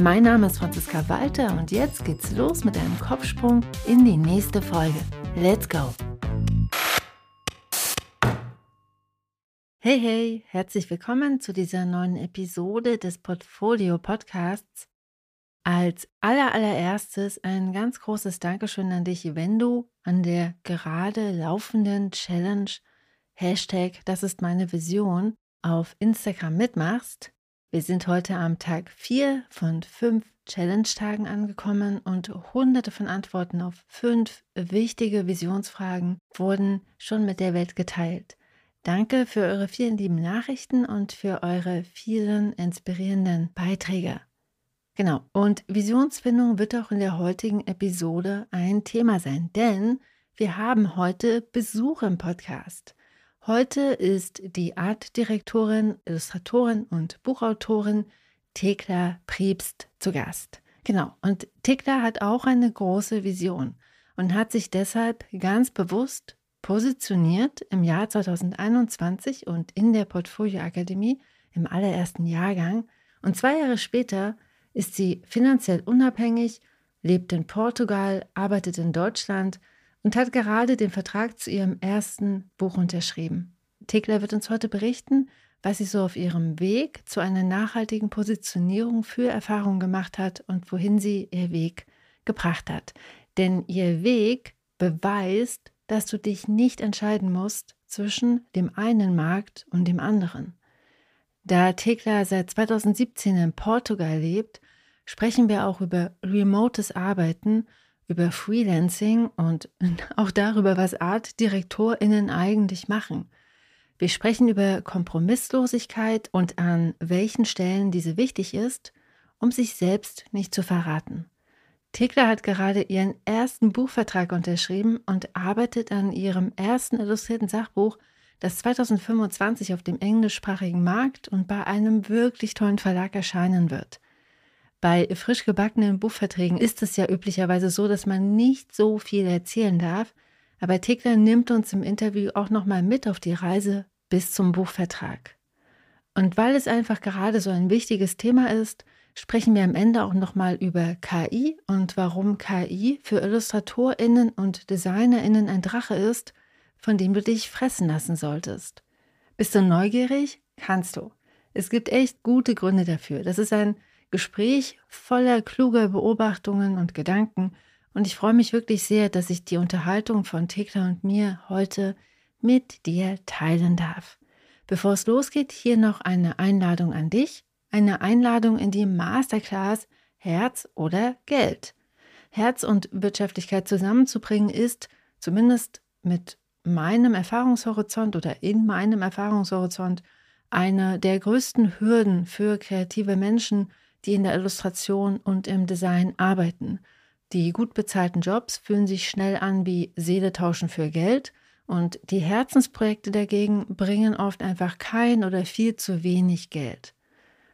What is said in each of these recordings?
Mein Name ist Franziska Walter und jetzt geht's los mit einem Kopfsprung in die nächste Folge. Let's go! Hey, hey, herzlich willkommen zu dieser neuen Episode des Portfolio Podcasts. Als allerallererstes ein ganz großes Dankeschön an dich, wenn du an der gerade laufenden Challenge Hashtag Das ist meine Vision auf Instagram mitmachst. Wir sind heute am Tag 4 von 5 Challenge-Tagen angekommen und hunderte von Antworten auf fünf wichtige Visionsfragen wurden schon mit der Welt geteilt. Danke für eure vielen lieben Nachrichten und für eure vielen inspirierenden Beiträge. Genau, und Visionsfindung wird auch in der heutigen Episode ein Thema sein, denn wir haben heute Besuch im Podcast. Heute ist die Artdirektorin, Illustratorin und Buchautorin Thekla Priebst zu Gast. Genau, und Thekla hat auch eine große Vision und hat sich deshalb ganz bewusst positioniert im Jahr 2021 und in der Portfolio Akademie im allerersten Jahrgang. Und zwei Jahre später ist sie finanziell unabhängig, lebt in Portugal, arbeitet in Deutschland und hat gerade den Vertrag zu ihrem ersten Buch unterschrieben. Thekla wird uns heute berichten, was sie so auf ihrem Weg zu einer nachhaltigen Positionierung für Erfahrungen gemacht hat und wohin sie ihr Weg gebracht hat. Denn ihr Weg beweist, dass du dich nicht entscheiden musst zwischen dem einen Markt und dem anderen. Da Tekla seit 2017 in Portugal lebt, sprechen wir auch über remotes Arbeiten, über Freelancing und auch darüber, was Artdirektorinnen eigentlich machen. Wir sprechen über Kompromisslosigkeit und an welchen Stellen diese wichtig ist, um sich selbst nicht zu verraten. Thekla hat gerade ihren ersten Buchvertrag unterschrieben und arbeitet an ihrem ersten illustrierten Sachbuch, das 2025 auf dem englischsprachigen Markt und bei einem wirklich tollen Verlag erscheinen wird. Bei frisch gebackenen Buchverträgen ist es ja üblicherweise so, dass man nicht so viel erzählen darf, aber Thekla nimmt uns im Interview auch nochmal mit auf die Reise bis zum Buchvertrag. Und weil es einfach gerade so ein wichtiges Thema ist, sprechen wir am Ende auch nochmal über KI und warum KI für IllustratorInnen und DesignerInnen ein Drache ist, von dem du dich fressen lassen solltest. Bist du neugierig? Kannst du. Es gibt echt gute Gründe dafür. Das ist ein Gespräch voller kluger Beobachtungen und Gedanken und ich freue mich wirklich sehr, dass ich die Unterhaltung von Tekla und mir heute mit dir teilen darf. Bevor es losgeht, hier noch eine Einladung an dich eine Einladung in die Masterclass Herz oder Geld. Herz und Wirtschaftlichkeit zusammenzubringen ist, zumindest mit meinem Erfahrungshorizont oder in meinem Erfahrungshorizont, eine der größten Hürden für kreative Menschen, die in der Illustration und im Design arbeiten. Die gut bezahlten Jobs fühlen sich schnell an wie Seele tauschen für Geld und die Herzensprojekte dagegen bringen oft einfach kein oder viel zu wenig Geld.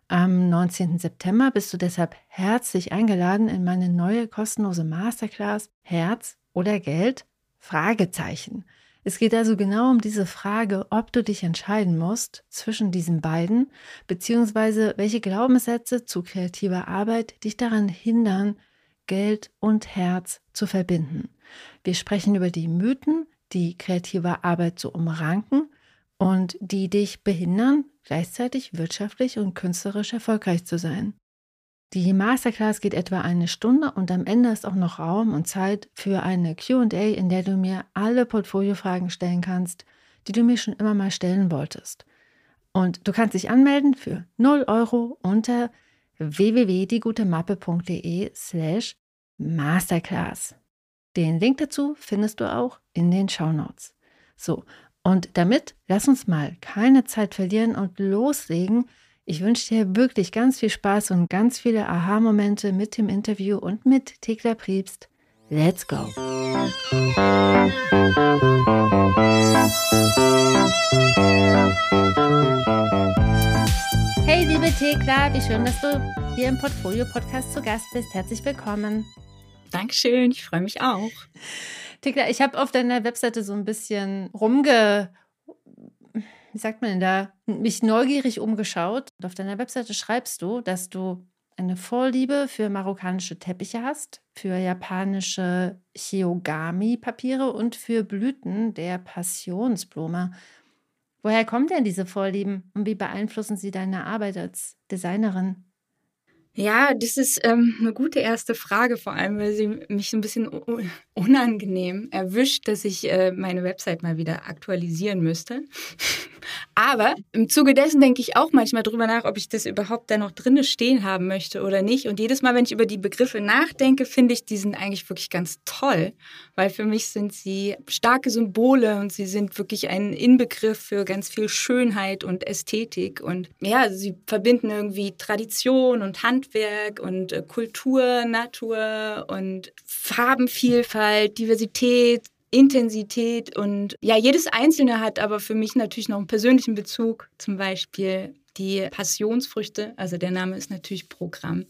Am 19. September bist du deshalb herzlich eingeladen in meine neue kostenlose Masterclass Herz oder Geld? Fragezeichen. Es geht also genau um diese Frage, ob du dich entscheiden musst zwischen diesen beiden, beziehungsweise welche Glaubenssätze zu kreativer Arbeit dich daran hindern, Geld und Herz zu verbinden. Wir sprechen über die Mythen, die kreative Arbeit zu umranken und die dich behindern, gleichzeitig wirtschaftlich und künstlerisch erfolgreich zu sein. Die Masterclass geht etwa eine Stunde und am Ende ist auch noch Raum und Zeit für eine QA, in der du mir alle Portfoliofragen stellen kannst, die du mir schon immer mal stellen wolltest. Und du kannst dich anmelden für 0 Euro unter www.diegutemappe.de slash Masterclass. Den Link dazu findest du auch in den Show Notes. So, und damit lass uns mal keine Zeit verlieren und loslegen. Ich wünsche dir wirklich ganz viel Spaß und ganz viele Aha-Momente mit dem Interview und mit Thekla Priebst. Let's go! Hey liebe Thekla, wie schön, dass du hier im Portfolio-Podcast zu Gast bist. Herzlich willkommen. Dankeschön, ich freue mich auch. Thekla, ich habe auf deiner Webseite so ein bisschen rumge wie sagt man denn da, mich neugierig umgeschaut. Und auf deiner Webseite schreibst du, dass du eine Vorliebe für marokkanische Teppiche hast, für japanische Chiogami-Papiere und für Blüten der Passionsblume. Woher kommen denn diese Vorlieben und wie beeinflussen sie deine Arbeit als Designerin? Ja, das ist ähm, eine gute erste Frage, vor allem, weil sie mich so ein bisschen unangenehm erwischt, dass ich äh, meine Website mal wieder aktualisieren müsste. Aber im Zuge dessen denke ich auch manchmal drüber nach, ob ich das überhaupt da noch drinne stehen haben möchte oder nicht. Und jedes Mal, wenn ich über die Begriffe nachdenke, finde ich, die sind eigentlich wirklich ganz toll, weil für mich sind sie starke Symbole und sie sind wirklich ein Inbegriff für ganz viel Schönheit und Ästhetik. Und ja, sie verbinden irgendwie Tradition und Handwerk und äh, Kultur, Natur und Farbenvielfalt, Diversität, Intensität und ja, jedes Einzelne hat aber für mich natürlich noch einen persönlichen Bezug, zum Beispiel die Passionsfrüchte, also der Name ist natürlich Programm.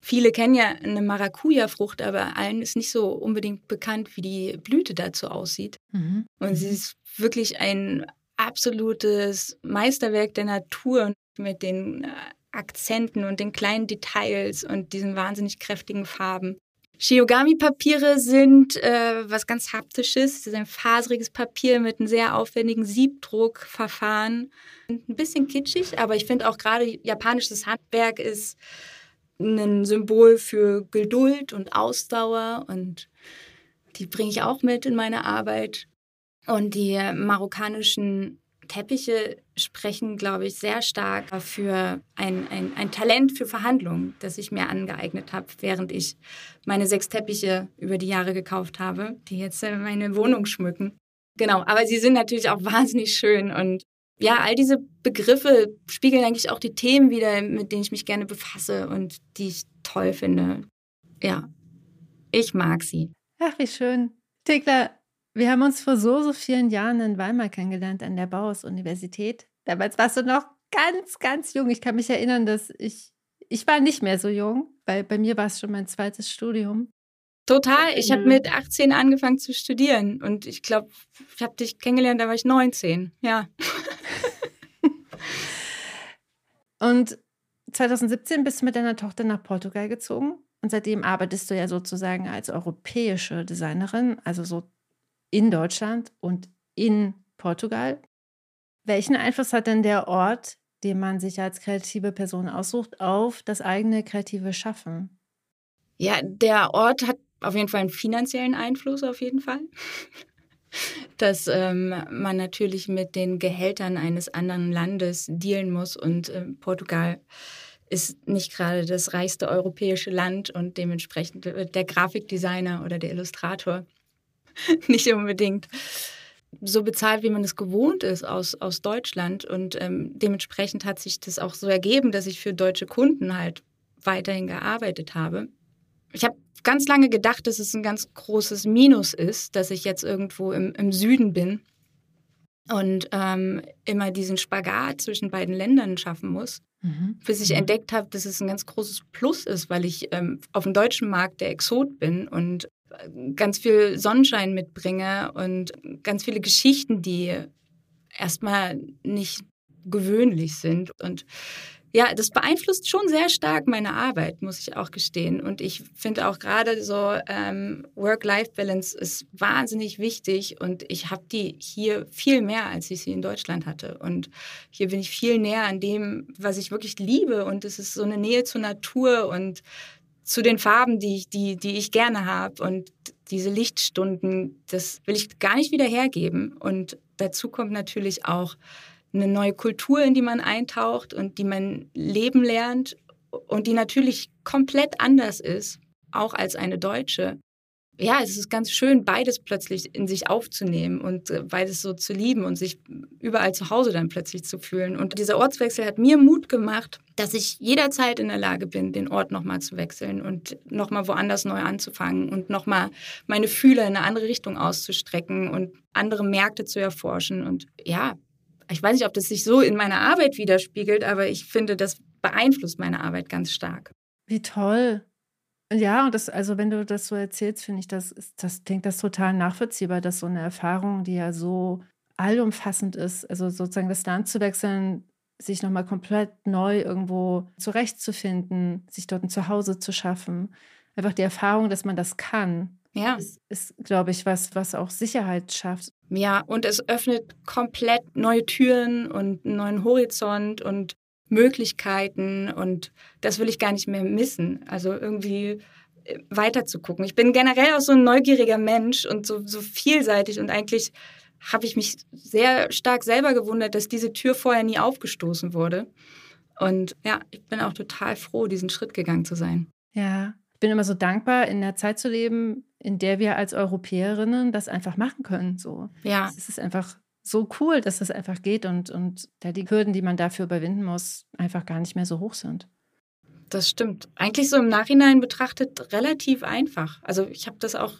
Viele kennen ja eine Maracuja-Frucht, aber allen ist nicht so unbedingt bekannt, wie die Blüte dazu aussieht. Mhm. Und sie mhm. ist wirklich ein absolutes Meisterwerk der Natur mit den äh, Akzenten und den kleinen Details und diesen wahnsinnig kräftigen Farben. Shiogami-Papiere sind äh, was ganz Haptisches. Es ist ein faseriges Papier mit einem sehr aufwendigen Siebdruckverfahren. Ein bisschen kitschig, aber ich finde auch gerade japanisches Handwerk ist ein Symbol für Geduld und Ausdauer und die bringe ich auch mit in meine Arbeit. Und die marokkanischen Teppiche sprechen, glaube ich, sehr stark für ein, ein, ein Talent für Verhandlungen, das ich mir angeeignet habe, während ich meine sechs Teppiche über die Jahre gekauft habe, die jetzt meine Wohnung schmücken. Genau, aber sie sind natürlich auch wahnsinnig schön und ja, all diese Begriffe spiegeln eigentlich auch die Themen wieder, mit denen ich mich gerne befasse und die ich toll finde. Ja, ich mag sie. Ach, wie schön. Thekla, wir haben uns vor so, so vielen Jahren in Weimar kennengelernt an der Bauhaus-Universität. Damals warst du noch ganz, ganz jung. Ich kann mich erinnern, dass ich, ich war nicht mehr so jung, weil bei mir war es schon mein zweites Studium. Total. Ich habe mit 18 angefangen zu studieren und ich glaube, ich habe dich kennengelernt, da war ich 19. Ja. und 2017 bist du mit deiner Tochter nach Portugal gezogen und seitdem arbeitest du ja sozusagen als europäische Designerin, also so in Deutschland und in Portugal. Welchen Einfluss hat denn der Ort, den man sich als kreative Person aussucht, auf das eigene kreative Schaffen? Ja, der Ort hat auf jeden Fall einen finanziellen Einfluss, auf jeden Fall. Dass ähm, man natürlich mit den Gehältern eines anderen Landes dealen muss und äh, Portugal ist nicht gerade das reichste europäische Land und dementsprechend der Grafikdesigner oder der Illustrator nicht unbedingt so bezahlt, wie man es gewohnt ist aus, aus Deutschland. Und ähm, dementsprechend hat sich das auch so ergeben, dass ich für deutsche Kunden halt weiterhin gearbeitet habe. Ich habe ganz lange gedacht, dass es ein ganz großes Minus ist, dass ich jetzt irgendwo im, im Süden bin und ähm, immer diesen Spagat zwischen beiden Ländern schaffen muss. Mhm. Bis ich mhm. entdeckt habe, dass es ein ganz großes Plus ist, weil ich ähm, auf dem deutschen Markt der Exot bin und ganz viel Sonnenschein mitbringe und ganz viele Geschichten, die erstmal nicht gewöhnlich sind. Und ja, das beeinflusst schon sehr stark meine Arbeit, muss ich auch gestehen. Und ich finde auch gerade so ähm, Work-Life-Balance ist wahnsinnig wichtig und ich habe die hier viel mehr, als ich sie in Deutschland hatte. Und hier bin ich viel näher an dem, was ich wirklich liebe. Und es ist so eine Nähe zur Natur und zu den Farben, die ich, die, die ich gerne habe. Und diese Lichtstunden, das will ich gar nicht wieder hergeben. Und dazu kommt natürlich auch eine neue Kultur, in die man eintaucht und die man leben lernt und die natürlich komplett anders ist, auch als eine deutsche. Ja, es ist ganz schön, beides plötzlich in sich aufzunehmen und äh, beides so zu lieben und sich überall zu Hause dann plötzlich zu fühlen. Und dieser Ortswechsel hat mir Mut gemacht, dass ich jederzeit in der Lage bin, den Ort nochmal zu wechseln und nochmal woanders neu anzufangen und nochmal meine Fühler in eine andere Richtung auszustrecken und andere Märkte zu erforschen. Und ja, ich weiß nicht, ob das sich so in meiner Arbeit widerspiegelt, aber ich finde, das beeinflusst meine Arbeit ganz stark. Wie toll. Ja, und das, also wenn du das so erzählst, finde ich, das, das klingt das total nachvollziehbar, dass so eine Erfahrung, die ja so allumfassend ist, also sozusagen das Land zu wechseln, sich nochmal komplett neu irgendwo zurechtzufinden, sich dort ein Zuhause zu schaffen. Einfach die Erfahrung, dass man das kann, ja. ist, ist glaube ich, was, was auch Sicherheit schafft. Ja, und es öffnet komplett neue Türen und einen neuen Horizont und Möglichkeiten und das will ich gar nicht mehr missen. Also irgendwie äh, weiter zu gucken. Ich bin generell auch so ein neugieriger Mensch und so, so vielseitig und eigentlich habe ich mich sehr stark selber gewundert, dass diese Tür vorher nie aufgestoßen wurde. Und ja, ich bin auch total froh, diesen Schritt gegangen zu sein. Ja, ich bin immer so dankbar, in der Zeit zu leben, in der wir als Europäerinnen das einfach machen können. So. Ja. Es ist einfach so cool, dass das einfach geht und, und da die Hürden, die man dafür überwinden muss, einfach gar nicht mehr so hoch sind. Das stimmt. Eigentlich so im Nachhinein betrachtet relativ einfach. Also ich habe das auch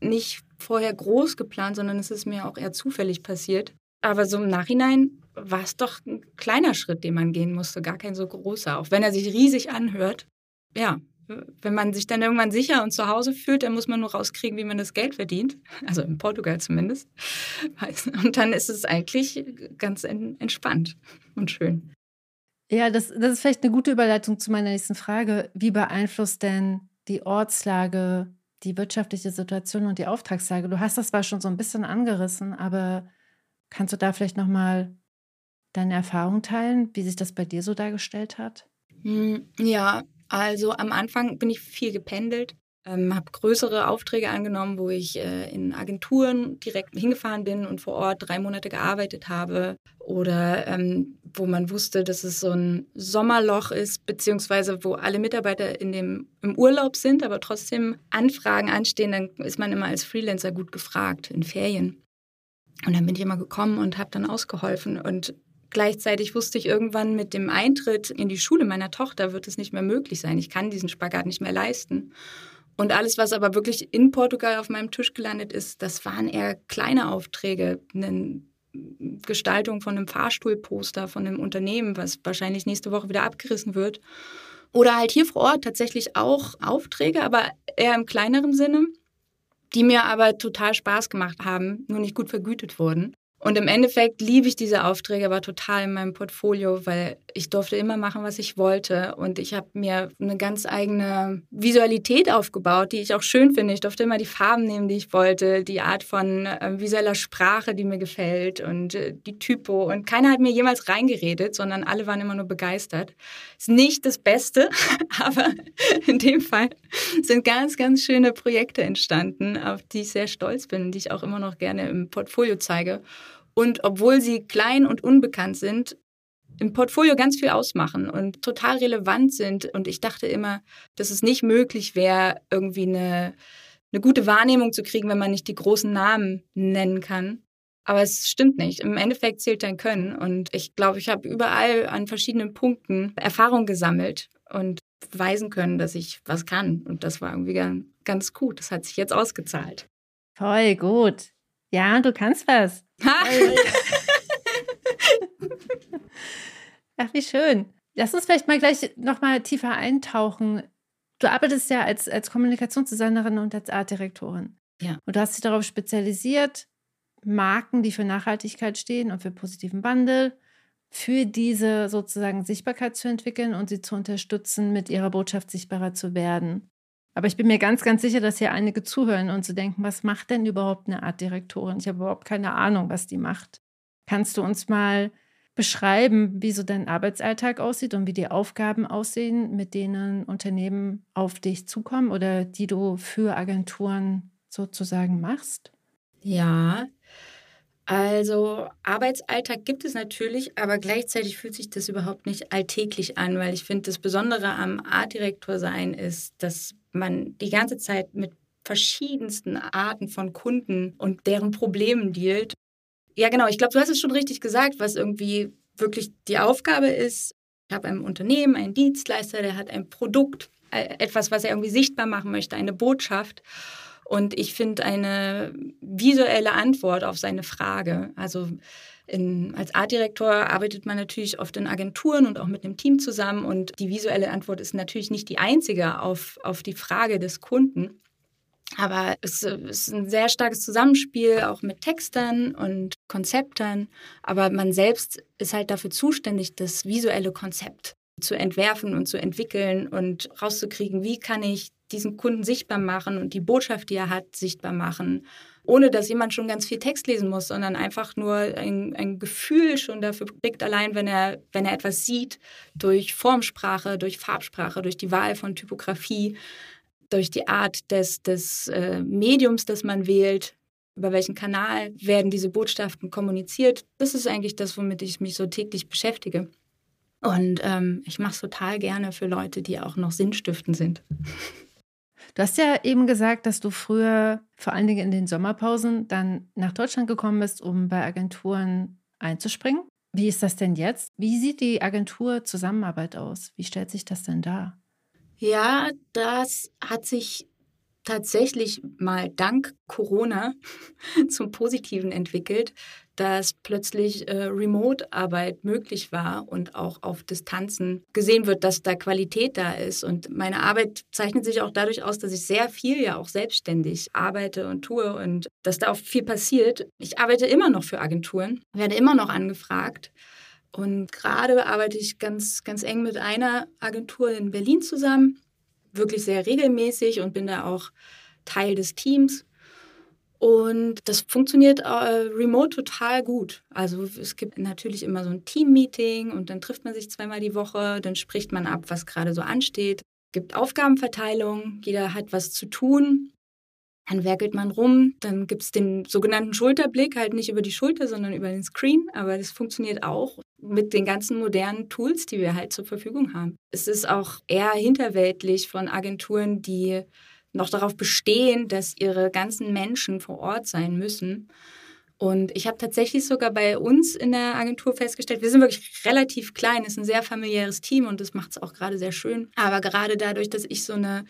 nicht vorher groß geplant, sondern es ist mir auch eher zufällig passiert. Aber so im Nachhinein war es doch ein kleiner Schritt, den man gehen musste, gar kein so großer. Auch wenn er sich riesig anhört. Ja, wenn man sich dann irgendwann sicher und zu Hause fühlt, dann muss man nur rauskriegen, wie man das Geld verdient. Also in Portugal zumindest. Und dann ist es eigentlich ganz entspannt und schön. Ja, das, das ist vielleicht eine gute Überleitung zu meiner nächsten Frage. Wie beeinflusst denn die Ortslage die wirtschaftliche Situation und die Auftragslage? Du hast das zwar schon so ein bisschen angerissen, aber kannst du da vielleicht nochmal deine Erfahrung teilen, wie sich das bei dir so dargestellt hat? Hm, ja, also am Anfang bin ich viel gependelt, ähm, habe größere Aufträge angenommen, wo ich äh, in Agenturen direkt hingefahren bin und vor Ort drei Monate gearbeitet habe. Oder ähm, wo man wusste, dass es so ein Sommerloch ist, beziehungsweise wo alle Mitarbeiter in dem, im Urlaub sind, aber trotzdem Anfragen anstehen, dann ist man immer als Freelancer gut gefragt in Ferien. Und dann bin ich immer gekommen und habe dann ausgeholfen. Und Gleichzeitig wusste ich irgendwann mit dem Eintritt in die Schule meiner Tochter wird es nicht mehr möglich sein. Ich kann diesen Spagat nicht mehr leisten. Und alles, was aber wirklich in Portugal auf meinem Tisch gelandet ist, das waren eher kleine Aufträge. Eine Gestaltung von einem Fahrstuhlposter von einem Unternehmen, was wahrscheinlich nächste Woche wieder abgerissen wird. Oder halt hier vor Ort tatsächlich auch Aufträge, aber eher im kleineren Sinne, die mir aber total Spaß gemacht haben, nur nicht gut vergütet wurden. Und im Endeffekt liebe ich diese Aufträge aber total in meinem Portfolio, weil ich durfte immer machen, was ich wollte. Und ich habe mir eine ganz eigene Visualität aufgebaut, die ich auch schön finde. Ich durfte immer die Farben nehmen, die ich wollte, die Art von äh, visueller Sprache, die mir gefällt und äh, die Typo. Und keiner hat mir jemals reingeredet, sondern alle waren immer nur begeistert. Ist nicht das Beste, aber in dem Fall sind ganz, ganz schöne Projekte entstanden, auf die ich sehr stolz bin die ich auch immer noch gerne im Portfolio zeige und obwohl sie klein und unbekannt sind, im Portfolio ganz viel ausmachen und total relevant sind. Und ich dachte immer, dass es nicht möglich wäre, irgendwie eine, eine gute Wahrnehmung zu kriegen, wenn man nicht die großen Namen nennen kann. Aber es stimmt nicht. Im Endeffekt zählt dein Können. Und ich glaube, ich habe überall an verschiedenen Punkten Erfahrung gesammelt und beweisen können, dass ich was kann. Und das war irgendwie ganz, ganz gut. Das hat sich jetzt ausgezahlt. Voll gut. Ja, du kannst was. Ach, wie schön. Lass uns vielleicht mal gleich nochmal tiefer eintauchen. Du arbeitest ja als, als Kommunikationsdesignerin und als Artdirektorin. Ja. Und du hast dich darauf spezialisiert, Marken, die für Nachhaltigkeit stehen und für positiven Wandel, für diese sozusagen Sichtbarkeit zu entwickeln und sie zu unterstützen, mit ihrer Botschaft sichtbarer zu werden. Aber ich bin mir ganz, ganz sicher, dass hier einige zuhören und zu denken, was macht denn überhaupt eine Artdirektorin? Ich habe überhaupt keine Ahnung, was die macht. Kannst du uns mal beschreiben, wie so dein Arbeitsalltag aussieht und wie die Aufgaben aussehen, mit denen Unternehmen auf dich zukommen oder die du für Agenturen sozusagen machst? Ja, also Arbeitsalltag gibt es natürlich, aber gleichzeitig fühlt sich das überhaupt nicht alltäglich an, weil ich finde, das Besondere am Artdirektor sein ist, dass man die ganze Zeit mit verschiedensten Arten von Kunden und deren Problemen dealt. Ja, genau, ich glaube, du hast es schon richtig gesagt, was irgendwie wirklich die Aufgabe ist. Ich habe ein Unternehmen, einen Dienstleister, der hat ein Produkt, äh, etwas, was er irgendwie sichtbar machen möchte, eine Botschaft. Und ich finde eine visuelle Antwort auf seine Frage. Also in, als Artdirektor arbeitet man natürlich oft in Agenturen und auch mit einem Team zusammen. Und die visuelle Antwort ist natürlich nicht die einzige auf, auf die Frage des Kunden. Aber es ist ein sehr starkes Zusammenspiel, auch mit Textern und Konzeptern. Aber man selbst ist halt dafür zuständig, das visuelle Konzept zu entwerfen und zu entwickeln und rauszukriegen, wie kann ich diesen Kunden sichtbar machen und die Botschaft, die er hat, sichtbar machen, ohne dass jemand schon ganz viel Text lesen muss, sondern einfach nur ein, ein Gefühl schon dafür kriegt, allein wenn er, wenn er etwas sieht, durch Formsprache, durch Farbsprache, durch die Wahl von Typografie, durch die Art des, des äh, Mediums, das man wählt, über welchen Kanal werden diese Botschaften kommuniziert. Das ist eigentlich das, womit ich mich so täglich beschäftige. Und ähm, ich mache es total gerne für Leute, die auch noch sinnstiftend sind. Du hast ja eben gesagt, dass du früher, vor allen Dingen in den Sommerpausen, dann nach Deutschland gekommen bist, um bei Agenturen einzuspringen. Wie ist das denn jetzt? Wie sieht die Agentur-Zusammenarbeit aus? Wie stellt sich das denn dar? Ja, das hat sich tatsächlich mal dank Corona zum Positiven entwickelt, dass plötzlich äh, Remote-Arbeit möglich war und auch auf Distanzen gesehen wird, dass da Qualität da ist. Und meine Arbeit zeichnet sich auch dadurch aus, dass ich sehr viel ja auch selbstständig arbeite und tue und dass da auch viel passiert. Ich arbeite immer noch für Agenturen, werde immer noch angefragt. Und gerade arbeite ich ganz, ganz eng mit einer Agentur in Berlin zusammen, wirklich sehr regelmäßig und bin da auch Teil des Teams. Und das funktioniert äh, remote total gut. Also es gibt natürlich immer so ein Team-Meeting und dann trifft man sich zweimal die Woche, dann spricht man ab, was gerade so ansteht. Es gibt Aufgabenverteilung, jeder hat was zu tun. Dann werkelt man rum, dann gibt es den sogenannten Schulterblick, halt nicht über die Schulter, sondern über den Screen. Aber das funktioniert auch mit den ganzen modernen Tools, die wir halt zur Verfügung haben. Es ist auch eher hinterweltlich von Agenturen, die noch darauf bestehen, dass ihre ganzen Menschen vor Ort sein müssen. Und ich habe tatsächlich sogar bei uns in der Agentur festgestellt, wir sind wirklich relativ klein, es ist ein sehr familiäres Team und das macht es auch gerade sehr schön. Aber gerade dadurch, dass ich so eine,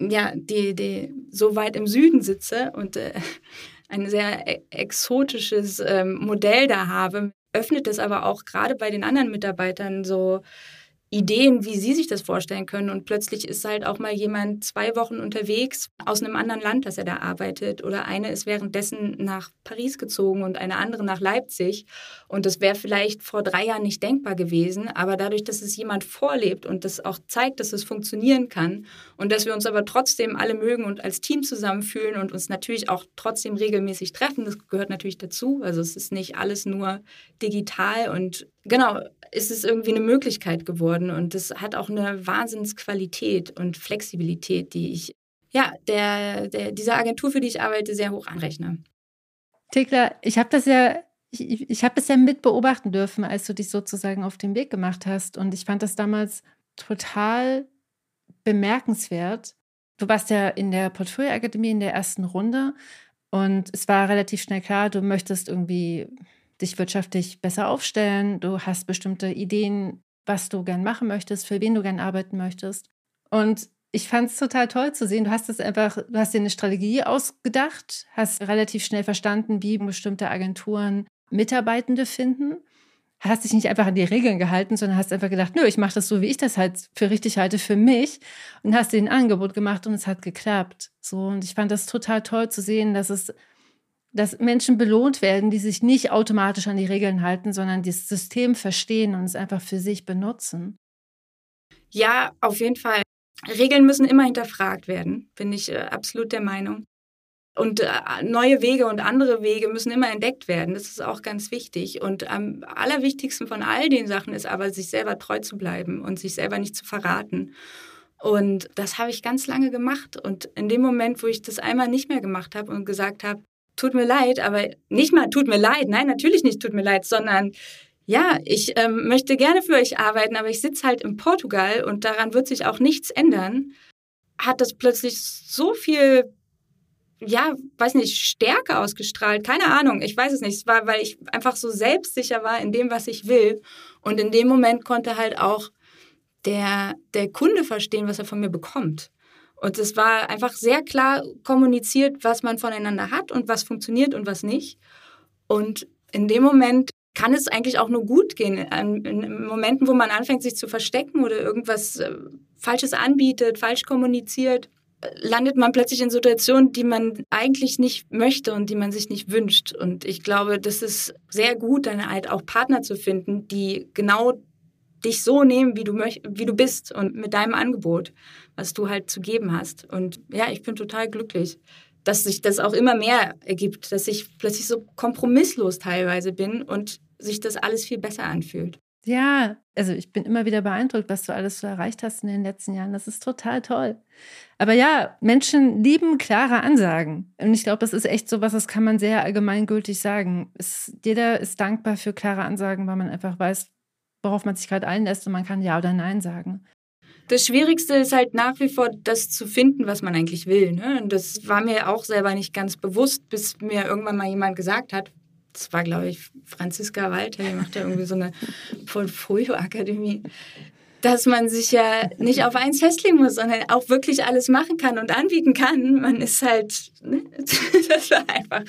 ja, die, die so weit im Süden sitze und äh, ein sehr e-, exotisches ähm, Modell da habe, öffnet es aber auch gerade bei den anderen Mitarbeitern so Ideen, wie sie sich das vorstellen können. Und plötzlich ist halt auch mal jemand zwei Wochen unterwegs aus einem anderen Land, dass er da arbeitet. Oder eine ist währenddessen nach Paris gezogen und eine andere nach Leipzig. Und das wäre vielleicht vor drei Jahren nicht denkbar gewesen. Aber dadurch, dass es jemand vorlebt und das auch zeigt, dass es funktionieren kann und dass wir uns aber trotzdem alle mögen und als Team zusammenfühlen und uns natürlich auch trotzdem regelmäßig treffen, das gehört natürlich dazu. Also es ist nicht alles nur digital und genau, ist es irgendwie eine Möglichkeit geworden und das hat auch eine Wahnsinnsqualität und Flexibilität, die ich ja, der, der, dieser Agentur, für die ich arbeite, sehr hoch anrechne. Tekla, ich habe das ja, ich, ich habe das ja mit beobachten dürfen, als du dich sozusagen auf den Weg gemacht hast. Und ich fand das damals total bemerkenswert. Du warst ja in der Portfolioakademie in der ersten Runde und es war relativ schnell klar, du möchtest irgendwie dich wirtschaftlich besser aufstellen, du hast bestimmte Ideen, was du gern machen möchtest, für wen du gern arbeiten möchtest. Und ich fand es total toll zu sehen. Du hast es einfach, du hast dir eine Strategie ausgedacht, hast relativ schnell verstanden, wie bestimmte Agenturen Mitarbeitende finden. Hast dich nicht einfach an die Regeln gehalten, sondern hast einfach gedacht, nö, ich mache das so, wie ich das halt für richtig halte für mich und hast dir ein Angebot gemacht und es hat geklappt. So und ich fand das total toll zu sehen, dass es dass Menschen belohnt werden, die sich nicht automatisch an die Regeln halten, sondern das System verstehen und es einfach für sich benutzen. Ja, auf jeden Fall. Regeln müssen immer hinterfragt werden, bin ich äh, absolut der Meinung. Und äh, neue Wege und andere Wege müssen immer entdeckt werden. Das ist auch ganz wichtig. Und am allerwichtigsten von all den Sachen ist aber, sich selber treu zu bleiben und sich selber nicht zu verraten. Und das habe ich ganz lange gemacht. Und in dem Moment, wo ich das einmal nicht mehr gemacht habe und gesagt habe, tut mir leid, aber nicht mal tut mir leid, nein, natürlich nicht tut mir leid, sondern ja, ich ähm, möchte gerne für euch arbeiten, aber ich sitze halt in Portugal und daran wird sich auch nichts ändern, hat das plötzlich so viel ja, weiß nicht, Stärke ausgestrahlt. Keine Ahnung, ich weiß es nicht. Es war, weil ich einfach so selbstsicher war in dem, was ich will. Und in dem Moment konnte halt auch der, der Kunde verstehen, was er von mir bekommt. Und es war einfach sehr klar kommuniziert, was man voneinander hat und was funktioniert und was nicht. Und in dem Moment kann es eigentlich auch nur gut gehen. In Momenten, wo man anfängt, sich zu verstecken oder irgendwas äh, Falsches anbietet, falsch kommuniziert, landet man plötzlich in Situationen, die man eigentlich nicht möchte und die man sich nicht wünscht. Und ich glaube, das ist sehr gut, dann halt auch Partner zu finden, die genau dich so nehmen, wie du, möcht wie du bist und mit deinem Angebot, was du halt zu geben hast. Und ja, ich bin total glücklich, dass sich das auch immer mehr ergibt, dass ich plötzlich so kompromisslos teilweise bin und sich das alles viel besser anfühlt. Ja, also ich bin immer wieder beeindruckt, was du alles so erreicht hast in den letzten Jahren. Das ist total toll. Aber ja, Menschen lieben klare Ansagen. Und ich glaube, das ist echt so was, das kann man sehr allgemeingültig sagen. Es, jeder ist dankbar für klare Ansagen, weil man einfach weiß, worauf man sich gerade einlässt und man kann Ja oder Nein sagen. Das Schwierigste ist halt nach wie vor, das zu finden, was man eigentlich will. Ne? Und das war mir auch selber nicht ganz bewusst, bis mir irgendwann mal jemand gesagt hat, das war, glaube ich, Franziska Walter, die macht ja irgendwie so eine Portfolio-Akademie, dass man sich ja nicht auf eins festlegen muss, sondern auch wirklich alles machen kann und anbieten kann. Man ist halt, ne? das war einfach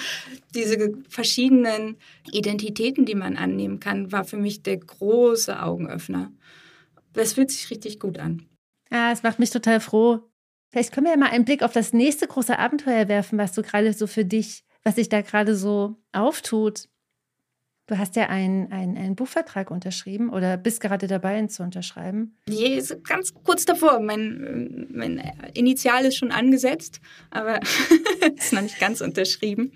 diese verschiedenen Identitäten, die man annehmen kann, war für mich der große Augenöffner. Das fühlt sich richtig gut an. Ja, es macht mich total froh. Vielleicht können wir ja mal einen Blick auf das nächste große Abenteuer werfen, was du gerade so für dich was sich da gerade so auftut. Du hast ja einen, einen, einen Buchvertrag unterschrieben oder bist gerade dabei, ihn zu unterschreiben. Nee, ganz kurz davor. Mein, mein Initial ist schon angesetzt, aber ist noch nicht ganz unterschrieben.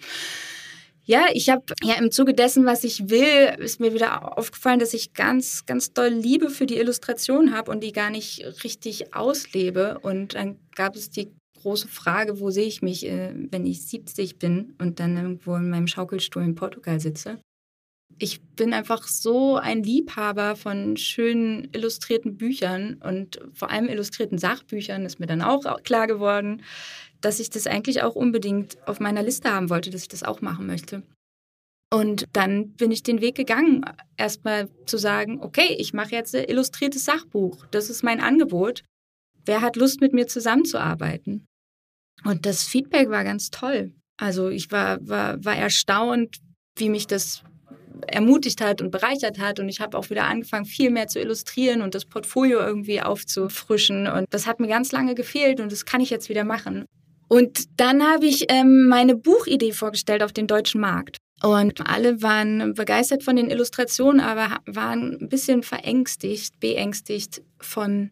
Ja, ich habe ja im Zuge dessen, was ich will, ist mir wieder aufgefallen, dass ich ganz, ganz doll Liebe für die Illustration habe und die gar nicht richtig auslebe. Und dann gab es die große Frage, wo sehe ich mich, äh, wenn ich 70 bin und dann irgendwo in meinem Schaukelstuhl in Portugal sitze. Ich bin einfach so ein Liebhaber von schönen illustrierten Büchern und vor allem illustrierten Sachbüchern ist mir dann auch klar geworden, dass ich das eigentlich auch unbedingt auf meiner Liste haben wollte, dass ich das auch machen möchte. Und dann bin ich den Weg gegangen, erstmal zu sagen, okay, ich mache jetzt ein illustriertes Sachbuch. Das ist mein Angebot. Wer hat Lust, mit mir zusammenzuarbeiten? Und das Feedback war ganz toll. Also ich war, war, war erstaunt, wie mich das ermutigt hat und bereichert hat. Und ich habe auch wieder angefangen, viel mehr zu illustrieren und das Portfolio irgendwie aufzufrischen. Und das hat mir ganz lange gefehlt und das kann ich jetzt wieder machen. Und dann habe ich ähm, meine Buchidee vorgestellt auf den deutschen Markt. Und alle waren begeistert von den Illustrationen, aber waren ein bisschen verängstigt, beängstigt von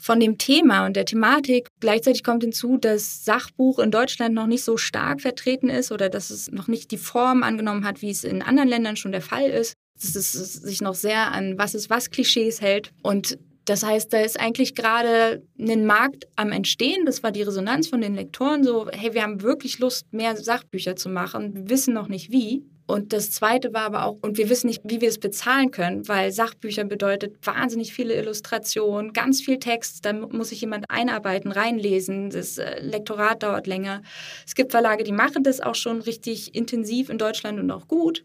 von dem Thema und der Thematik. Gleichzeitig kommt hinzu, dass Sachbuch in Deutschland noch nicht so stark vertreten ist oder dass es noch nicht die Form angenommen hat, wie es in anderen Ländern schon der Fall ist. Dass es sich noch sehr an was ist was Klischees hält. Und das heißt, da ist eigentlich gerade ein Markt am Entstehen. Das war die Resonanz von den Lektoren so, hey, wir haben wirklich Lust, mehr Sachbücher zu machen. Wir wissen noch nicht wie. Und das Zweite war aber auch, und wir wissen nicht, wie wir es bezahlen können, weil Sachbücher bedeutet wahnsinnig viele Illustrationen, ganz viel Text, da muss sich jemand einarbeiten, reinlesen, das äh, Lektorat dauert länger. Es gibt Verlage, die machen das auch schon richtig intensiv in Deutschland und auch gut.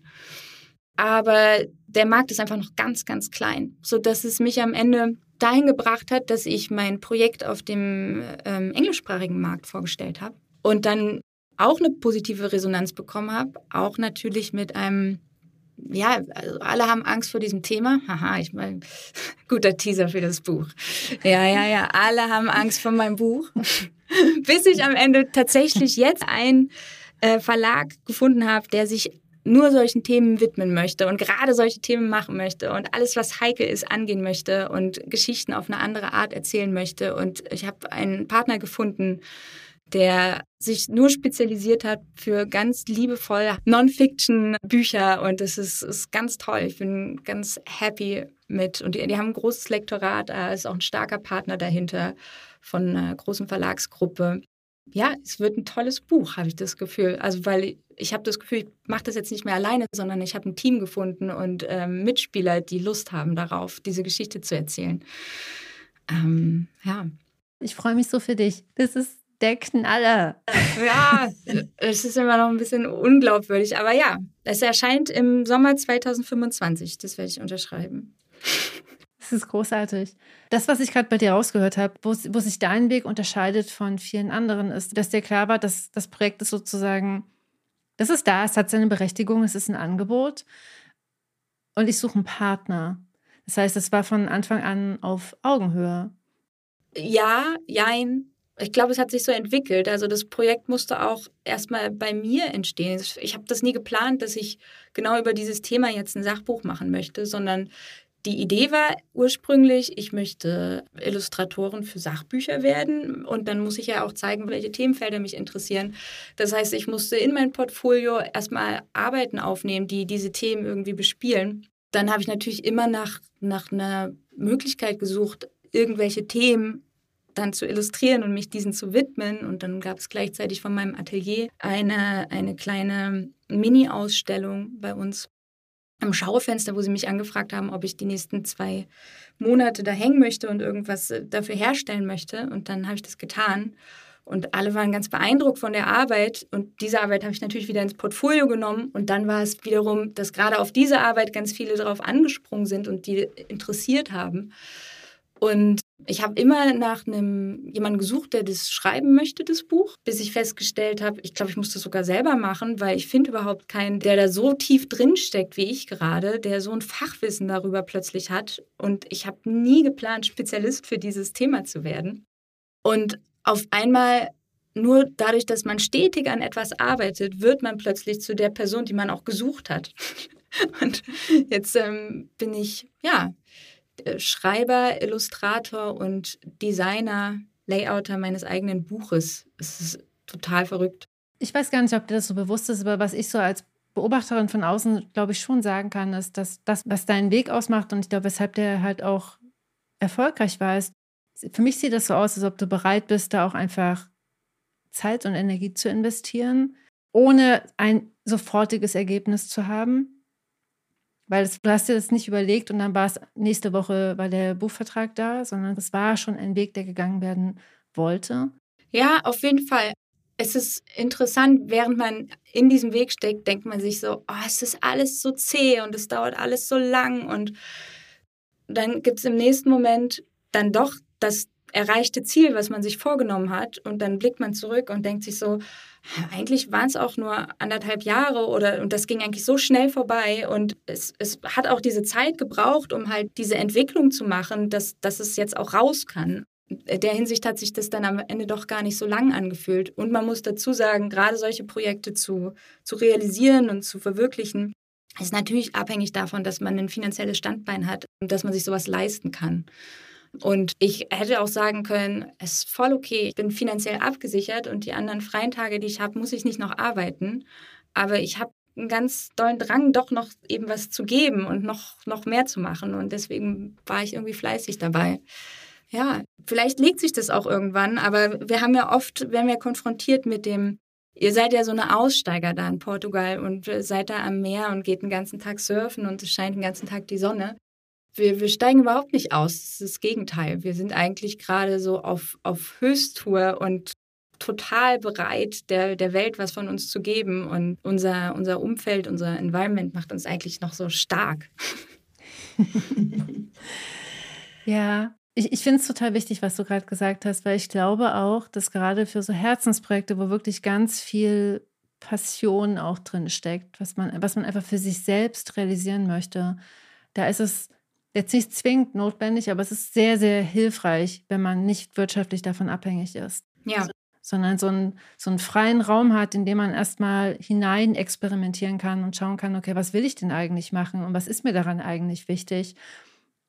Aber der Markt ist einfach noch ganz, ganz klein, sodass es mich am Ende dahin gebracht hat, dass ich mein Projekt auf dem ähm, englischsprachigen Markt vorgestellt habe und dann auch eine positive Resonanz bekommen habe, auch natürlich mit einem, ja, also alle haben Angst vor diesem Thema. Haha, ich meine, guter Teaser für das Buch. Ja, ja, ja, alle haben Angst vor meinem Buch. Bis ich am Ende tatsächlich jetzt einen äh, Verlag gefunden habe, der sich nur solchen Themen widmen möchte und gerade solche Themen machen möchte und alles, was heikel ist, angehen möchte und Geschichten auf eine andere Art erzählen möchte. Und ich habe einen Partner gefunden, der sich nur spezialisiert hat für ganz liebevolle Non-Fiction-Bücher und das ist, ist ganz toll. Ich bin ganz happy mit und die, die haben ein großes Lektorat, da ist auch ein starker Partner dahinter von einer großen Verlagsgruppe. Ja, es wird ein tolles Buch, habe ich das Gefühl. Also weil ich, ich habe das Gefühl, ich mache das jetzt nicht mehr alleine, sondern ich habe ein Team gefunden und ähm, Mitspieler, die Lust haben darauf, diese Geschichte zu erzählen. Ähm, ja. Ich freue mich so für dich. Das ist der Knaller. Ja, es ist immer noch ein bisschen unglaubwürdig, aber ja, es erscheint im Sommer 2025. Das werde ich unterschreiben. Das ist großartig. Das, was ich gerade bei dir rausgehört habe, wo, wo sich dein Weg unterscheidet von vielen anderen, ist, dass dir klar war, dass das Projekt ist sozusagen, das ist da, es hat seine Berechtigung, es ist ein Angebot und ich suche einen Partner. Das heißt, es war von Anfang an auf Augenhöhe. Ja, jein. Ich glaube, es hat sich so entwickelt. Also das Projekt musste auch erstmal bei mir entstehen. Ich habe das nie geplant, dass ich genau über dieses Thema jetzt ein Sachbuch machen möchte, sondern die Idee war ursprünglich, ich möchte Illustratorin für Sachbücher werden und dann muss ich ja auch zeigen, welche Themenfelder mich interessieren. Das heißt, ich musste in mein Portfolio erstmal Arbeiten aufnehmen, die diese Themen irgendwie bespielen. Dann habe ich natürlich immer nach, nach einer Möglichkeit gesucht, irgendwelche Themen dann zu illustrieren und mich diesen zu widmen. Und dann gab es gleichzeitig von meinem Atelier eine, eine kleine Mini-Ausstellung bei uns am Schaufenster, wo sie mich angefragt haben, ob ich die nächsten zwei Monate da hängen möchte und irgendwas äh, dafür herstellen möchte. Und dann habe ich das getan. Und alle waren ganz beeindruckt von der Arbeit. Und diese Arbeit habe ich natürlich wieder ins Portfolio genommen. Und dann war es wiederum, dass gerade auf diese Arbeit ganz viele darauf angesprungen sind und die interessiert haben. Und ich habe immer nach einem jemanden gesucht, der das schreiben möchte, das Buch, bis ich festgestellt habe, ich glaube, ich muss das sogar selber machen, weil ich finde überhaupt keinen, der da so tief drin steckt wie ich gerade, der so ein Fachwissen darüber plötzlich hat. Und ich habe nie geplant, Spezialist für dieses Thema zu werden. Und auf einmal nur dadurch, dass man stetig an etwas arbeitet, wird man plötzlich zu der Person, die man auch gesucht hat. Und jetzt ähm, bin ich, ja, Schreiber, Illustrator und Designer, Layouter meines eigenen Buches. Es ist total verrückt. Ich weiß gar nicht, ob dir das so bewusst ist, aber was ich so als Beobachterin von außen, glaube ich, schon sagen kann, ist, dass das, was deinen Weg ausmacht und ich glaube, weshalb der halt auch erfolgreich war, ist, für mich sieht das so aus, als ob du bereit bist, da auch einfach Zeit und Energie zu investieren, ohne ein sofortiges Ergebnis zu haben. Weil du hast dir das nicht überlegt und dann war es nächste Woche war der Buchvertrag da, sondern es war schon ein Weg, der gegangen werden wollte. Ja, auf jeden Fall. Es ist interessant, während man in diesem Weg steckt, denkt man sich so, oh, es ist alles so zäh und es dauert alles so lang. Und dann gibt es im nächsten Moment dann doch das erreichte Ziel, was man sich vorgenommen hat. Und dann blickt man zurück und denkt sich so, eigentlich waren es auch nur anderthalb Jahre oder und das ging eigentlich so schnell vorbei und es, es hat auch diese Zeit gebraucht, um halt diese Entwicklung zu machen, dass, dass es jetzt auch raus kann. In der Hinsicht hat sich das dann am Ende doch gar nicht so lang angefühlt. Und man muss dazu sagen, gerade solche Projekte zu, zu realisieren und zu verwirklichen, ist natürlich abhängig davon, dass man ein finanzielles Standbein hat und dass man sich sowas leisten kann. Und ich hätte auch sagen können, es ist voll okay, ich bin finanziell abgesichert und die anderen freien Tage, die ich habe, muss ich nicht noch arbeiten. Aber ich habe einen ganz dollen Drang, doch noch eben was zu geben und noch, noch mehr zu machen. Und deswegen war ich irgendwie fleißig dabei. Ja, vielleicht legt sich das auch irgendwann, aber wir haben ja oft, werden wir konfrontiert mit dem, ihr seid ja so eine Aussteiger da in Portugal und seid da am Meer und geht den ganzen Tag surfen und es scheint den ganzen Tag die Sonne wir, wir steigen überhaupt nicht aus. Das ist das Gegenteil. Wir sind eigentlich gerade so auf, auf Höchsttour und total bereit, der, der Welt was von uns zu geben. Und unser, unser Umfeld, unser Environment macht uns eigentlich noch so stark. ja, ich, ich finde es total wichtig, was du gerade gesagt hast, weil ich glaube auch, dass gerade für so Herzensprojekte, wo wirklich ganz viel Passion auch drin steckt, was man, was man einfach für sich selbst realisieren möchte, da ist es jetzt nicht zwingend notwendig, aber es ist sehr, sehr hilfreich, wenn man nicht wirtschaftlich davon abhängig ist. Ja. Sondern so, ein, so einen freien Raum hat, in dem man erstmal hinein experimentieren kann und schauen kann, okay, was will ich denn eigentlich machen und was ist mir daran eigentlich wichtig?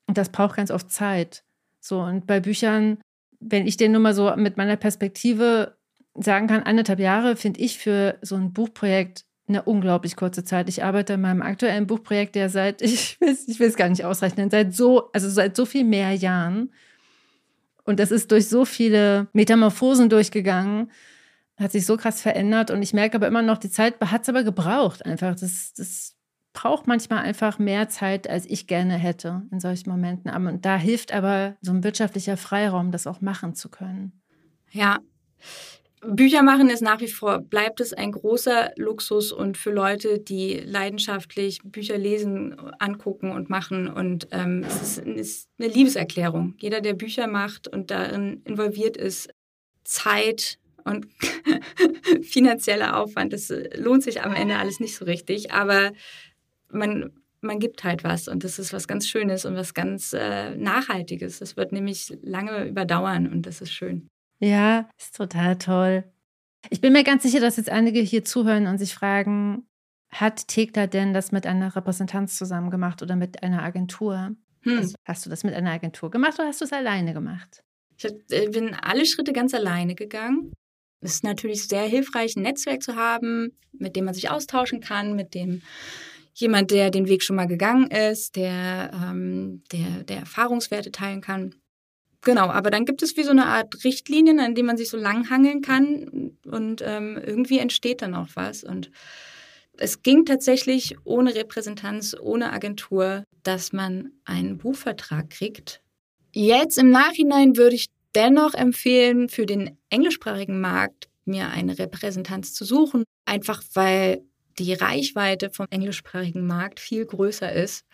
Und das braucht ganz oft Zeit. So, und bei Büchern, wenn ich den nur mal so mit meiner Perspektive sagen kann, anderthalb Jahre finde ich für so ein Buchprojekt eine unglaublich kurze Zeit. Ich arbeite an meinem aktuellen Buchprojekt ja seit, ich will, ich es gar nicht ausrechnen, seit so, also seit so viel mehr Jahren. Und das ist durch so viele Metamorphosen durchgegangen, hat sich so krass verändert. Und ich merke aber immer noch, die Zeit hat es aber gebraucht einfach. Das, das braucht manchmal einfach mehr Zeit, als ich gerne hätte in solchen Momenten. Und da hilft aber so ein wirtschaftlicher Freiraum, das auch machen zu können. Ja, Bücher machen ist nach wie vor, bleibt es ein großer Luxus und für Leute, die leidenschaftlich Bücher lesen, angucken und machen. Und ähm, es ist, ist eine Liebeserklärung. Jeder, der Bücher macht und darin involviert ist, Zeit und finanzieller Aufwand, das lohnt sich am Ende alles nicht so richtig. Aber man, man gibt halt was und das ist was ganz Schönes und was ganz äh, Nachhaltiges. Das wird nämlich lange überdauern und das ist schön. Ja, ist total toll. Ich bin mir ganz sicher, dass jetzt einige hier zuhören und sich fragen, hat Tegler denn das mit einer Repräsentanz zusammen gemacht oder mit einer Agentur? Hm. Also, hast du das mit einer Agentur gemacht oder hast du es alleine gemacht? Ich äh, bin alle Schritte ganz alleine gegangen. Es ist natürlich sehr hilfreich, ein Netzwerk zu haben, mit dem man sich austauschen kann, mit dem jemand, der den Weg schon mal gegangen ist, der, ähm, der, der Erfahrungswerte teilen kann. Genau, aber dann gibt es wie so eine Art Richtlinien, an denen man sich so langhangeln kann und ähm, irgendwie entsteht dann auch was. Und es ging tatsächlich ohne Repräsentanz, ohne Agentur, dass man einen Buchvertrag kriegt. Jetzt im Nachhinein würde ich dennoch empfehlen, für den englischsprachigen Markt mir eine Repräsentanz zu suchen, einfach weil die Reichweite vom englischsprachigen Markt viel größer ist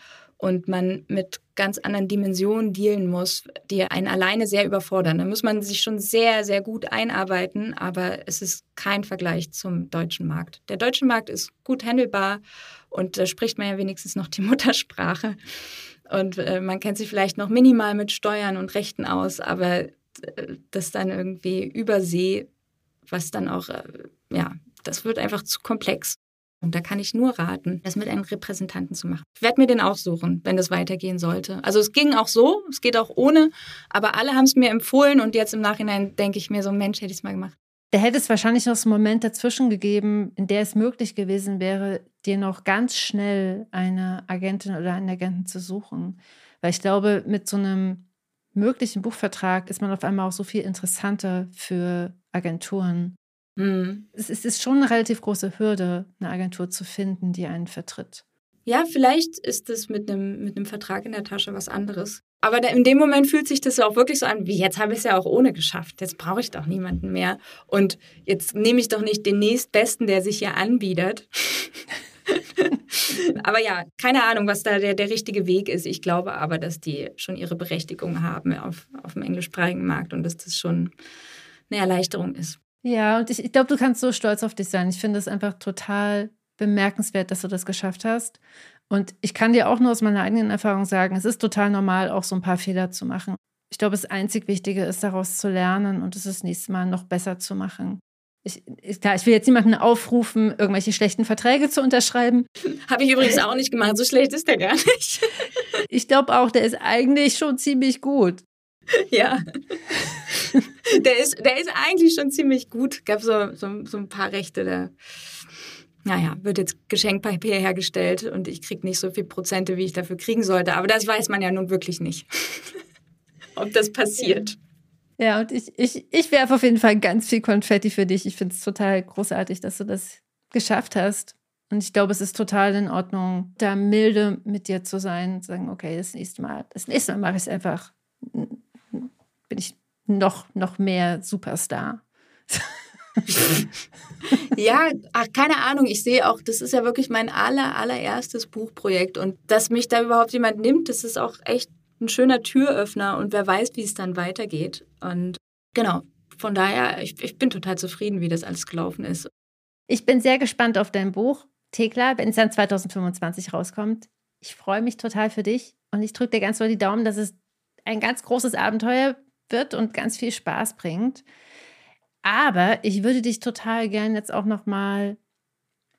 und man mit ganz anderen Dimensionen dealen muss, die einen alleine sehr überfordern. Da muss man sich schon sehr, sehr gut einarbeiten, aber es ist kein Vergleich zum deutschen Markt. Der deutsche Markt ist gut handelbar und da spricht man ja wenigstens noch die Muttersprache. Und äh, man kennt sich vielleicht noch minimal mit Steuern und Rechten aus, aber äh, das dann irgendwie übersee, was dann auch, äh, ja, das wird einfach zu komplex. Und da kann ich nur raten, das mit einem Repräsentanten zu machen. Ich werde mir den auch suchen, wenn das weitergehen sollte. Also es ging auch so, es geht auch ohne, aber alle haben es mir empfohlen und jetzt im Nachhinein denke ich mir so, Mensch, hätte ich es mal gemacht. Da hätte es wahrscheinlich noch so einen Moment dazwischen gegeben, in der es möglich gewesen wäre, dir noch ganz schnell eine Agentin oder einen Agenten zu suchen. Weil ich glaube, mit so einem möglichen Buchvertrag ist man auf einmal auch so viel interessanter für Agenturen. Mhm. Es ist schon eine relativ große Hürde, eine Agentur zu finden, die einen vertritt. Ja, vielleicht ist es mit einem, mit einem Vertrag in der Tasche was anderes. Aber in dem Moment fühlt sich das auch wirklich so an, wie jetzt habe ich es ja auch ohne geschafft. Jetzt brauche ich doch niemanden mehr. Und jetzt nehme ich doch nicht den nächstbesten, der sich hier anbietet. aber ja, keine Ahnung, was da der, der richtige Weg ist. Ich glaube aber, dass die schon ihre Berechtigung haben auf, auf dem englischsprachigen Markt und dass das schon eine Erleichterung ist. Ja, und ich, ich glaube, du kannst so stolz auf dich sein. Ich finde es einfach total bemerkenswert, dass du das geschafft hast. Und ich kann dir auch nur aus meiner eigenen Erfahrung sagen, es ist total normal, auch so ein paar Fehler zu machen. Ich glaube, das einzig Wichtige ist, daraus zu lernen und es das nächste Mal noch besser zu machen. Ich, klar, ich will jetzt niemanden aufrufen, irgendwelche schlechten Verträge zu unterschreiben. Habe ich übrigens auch nicht gemacht. So schlecht ist der gar nicht. ich glaube auch, der ist eigentlich schon ziemlich gut. Ja. der, ist, der ist eigentlich schon ziemlich gut. Gab so, so, so ein paar Rechte, da, naja, wird jetzt Geschenkpapier hergestellt und ich kriege nicht so viel Prozente, wie ich dafür kriegen sollte. Aber das weiß man ja nun wirklich nicht, ob das passiert. Ja, und ich, ich, ich werfe auf jeden Fall ganz viel Konfetti für dich. Ich finde es total großartig, dass du das geschafft hast. Und ich glaube, es ist total in Ordnung, da milde mit dir zu sein und sagen, okay, das nächste Mal, das nächste Mal mache ich es einfach bin ich noch, noch mehr Superstar. ja, ach, keine Ahnung. Ich sehe auch, das ist ja wirklich mein aller, allererstes Buchprojekt. Und dass mich da überhaupt jemand nimmt, das ist auch echt ein schöner Türöffner. Und wer weiß, wie es dann weitergeht. Und genau, von daher, ich, ich bin total zufrieden, wie das alles gelaufen ist. Ich bin sehr gespannt auf dein Buch, Thekla, wenn es dann 2025 rauskommt. Ich freue mich total für dich und ich drücke dir ganz doll die Daumen, dass es ein ganz großes Abenteuer wird und ganz viel Spaß bringt. Aber ich würde dich total gern jetzt auch noch mal,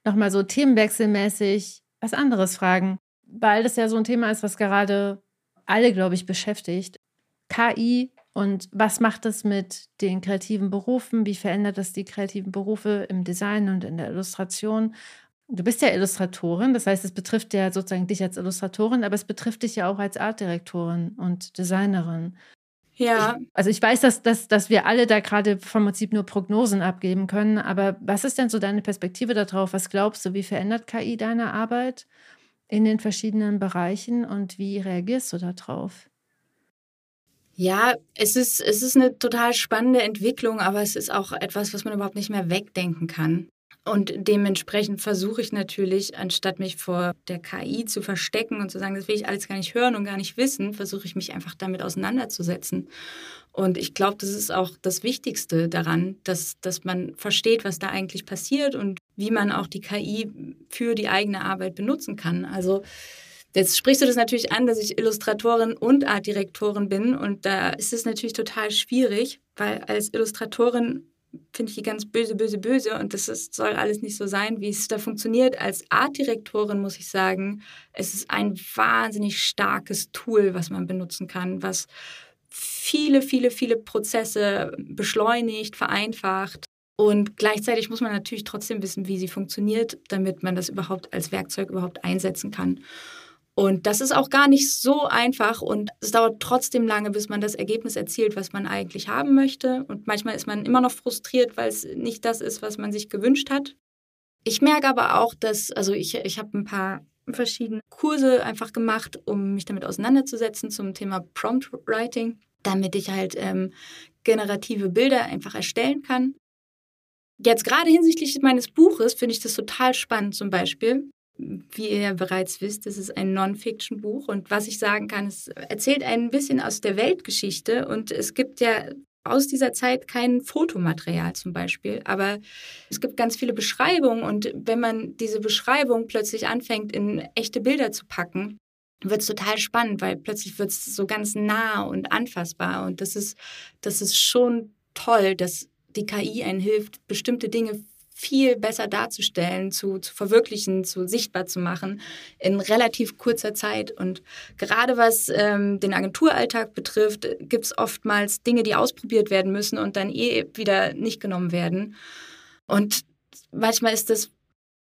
noch mal so themenwechselmäßig was anderes fragen, weil das ja so ein Thema ist, was gerade alle, glaube ich, beschäftigt. KI und was macht das mit den kreativen Berufen? Wie verändert das die kreativen Berufe im Design und in der Illustration? Du bist ja Illustratorin, das heißt, es betrifft ja sozusagen dich als Illustratorin, aber es betrifft dich ja auch als Artdirektorin und Designerin. Ja. Ich, also ich weiß, dass, dass, dass wir alle da gerade vom Prinzip nur Prognosen abgeben können, aber was ist denn so deine Perspektive darauf? Was glaubst du, wie verändert KI deine Arbeit in den verschiedenen Bereichen und wie reagierst du darauf? Ja, es ist, es ist eine total spannende Entwicklung, aber es ist auch etwas, was man überhaupt nicht mehr wegdenken kann. Und dementsprechend versuche ich natürlich, anstatt mich vor der KI zu verstecken und zu sagen, das will ich alles gar nicht hören und gar nicht wissen, versuche ich mich einfach damit auseinanderzusetzen. Und ich glaube, das ist auch das Wichtigste daran, dass, dass man versteht, was da eigentlich passiert und wie man auch die KI für die eigene Arbeit benutzen kann. Also Jetzt sprichst du das natürlich an, dass ich Illustratorin und Artdirektorin bin und da ist es natürlich total schwierig, weil als Illustratorin finde ich die ganz böse, böse, böse und das ist, soll alles nicht so sein, wie es da funktioniert. Als Artdirektorin muss ich sagen, es ist ein wahnsinnig starkes Tool, was man benutzen kann, was viele, viele, viele Prozesse beschleunigt, vereinfacht. Und gleichzeitig muss man natürlich trotzdem wissen, wie sie funktioniert, damit man das überhaupt als Werkzeug überhaupt einsetzen kann. Und das ist auch gar nicht so einfach und es dauert trotzdem lange, bis man das Ergebnis erzielt, was man eigentlich haben möchte. Und manchmal ist man immer noch frustriert, weil es nicht das ist, was man sich gewünscht hat. Ich merke aber auch, dass, also ich, ich habe ein paar verschiedene Kurse einfach gemacht, um mich damit auseinanderzusetzen zum Thema Prompt Writing, damit ich halt ähm, generative Bilder einfach erstellen kann. Jetzt gerade hinsichtlich meines Buches finde ich das total spannend zum Beispiel, wie ihr ja bereits wisst, ist ein Non-Fiction-Buch. Und was ich sagen kann, es erzählt ein bisschen aus der Weltgeschichte. Und es gibt ja aus dieser Zeit kein Fotomaterial zum Beispiel. Aber es gibt ganz viele Beschreibungen. Und wenn man diese Beschreibung plötzlich anfängt, in echte Bilder zu packen, wird es total spannend, weil plötzlich wird es so ganz nah und anfassbar. Und das ist, das ist schon toll, dass die KI einen hilft, bestimmte Dinge viel besser darzustellen, zu, zu verwirklichen, zu sichtbar zu machen in relativ kurzer Zeit. Und gerade was ähm, den Agenturalltag betrifft, gibt es oftmals Dinge, die ausprobiert werden müssen und dann eh wieder nicht genommen werden. Und manchmal ist das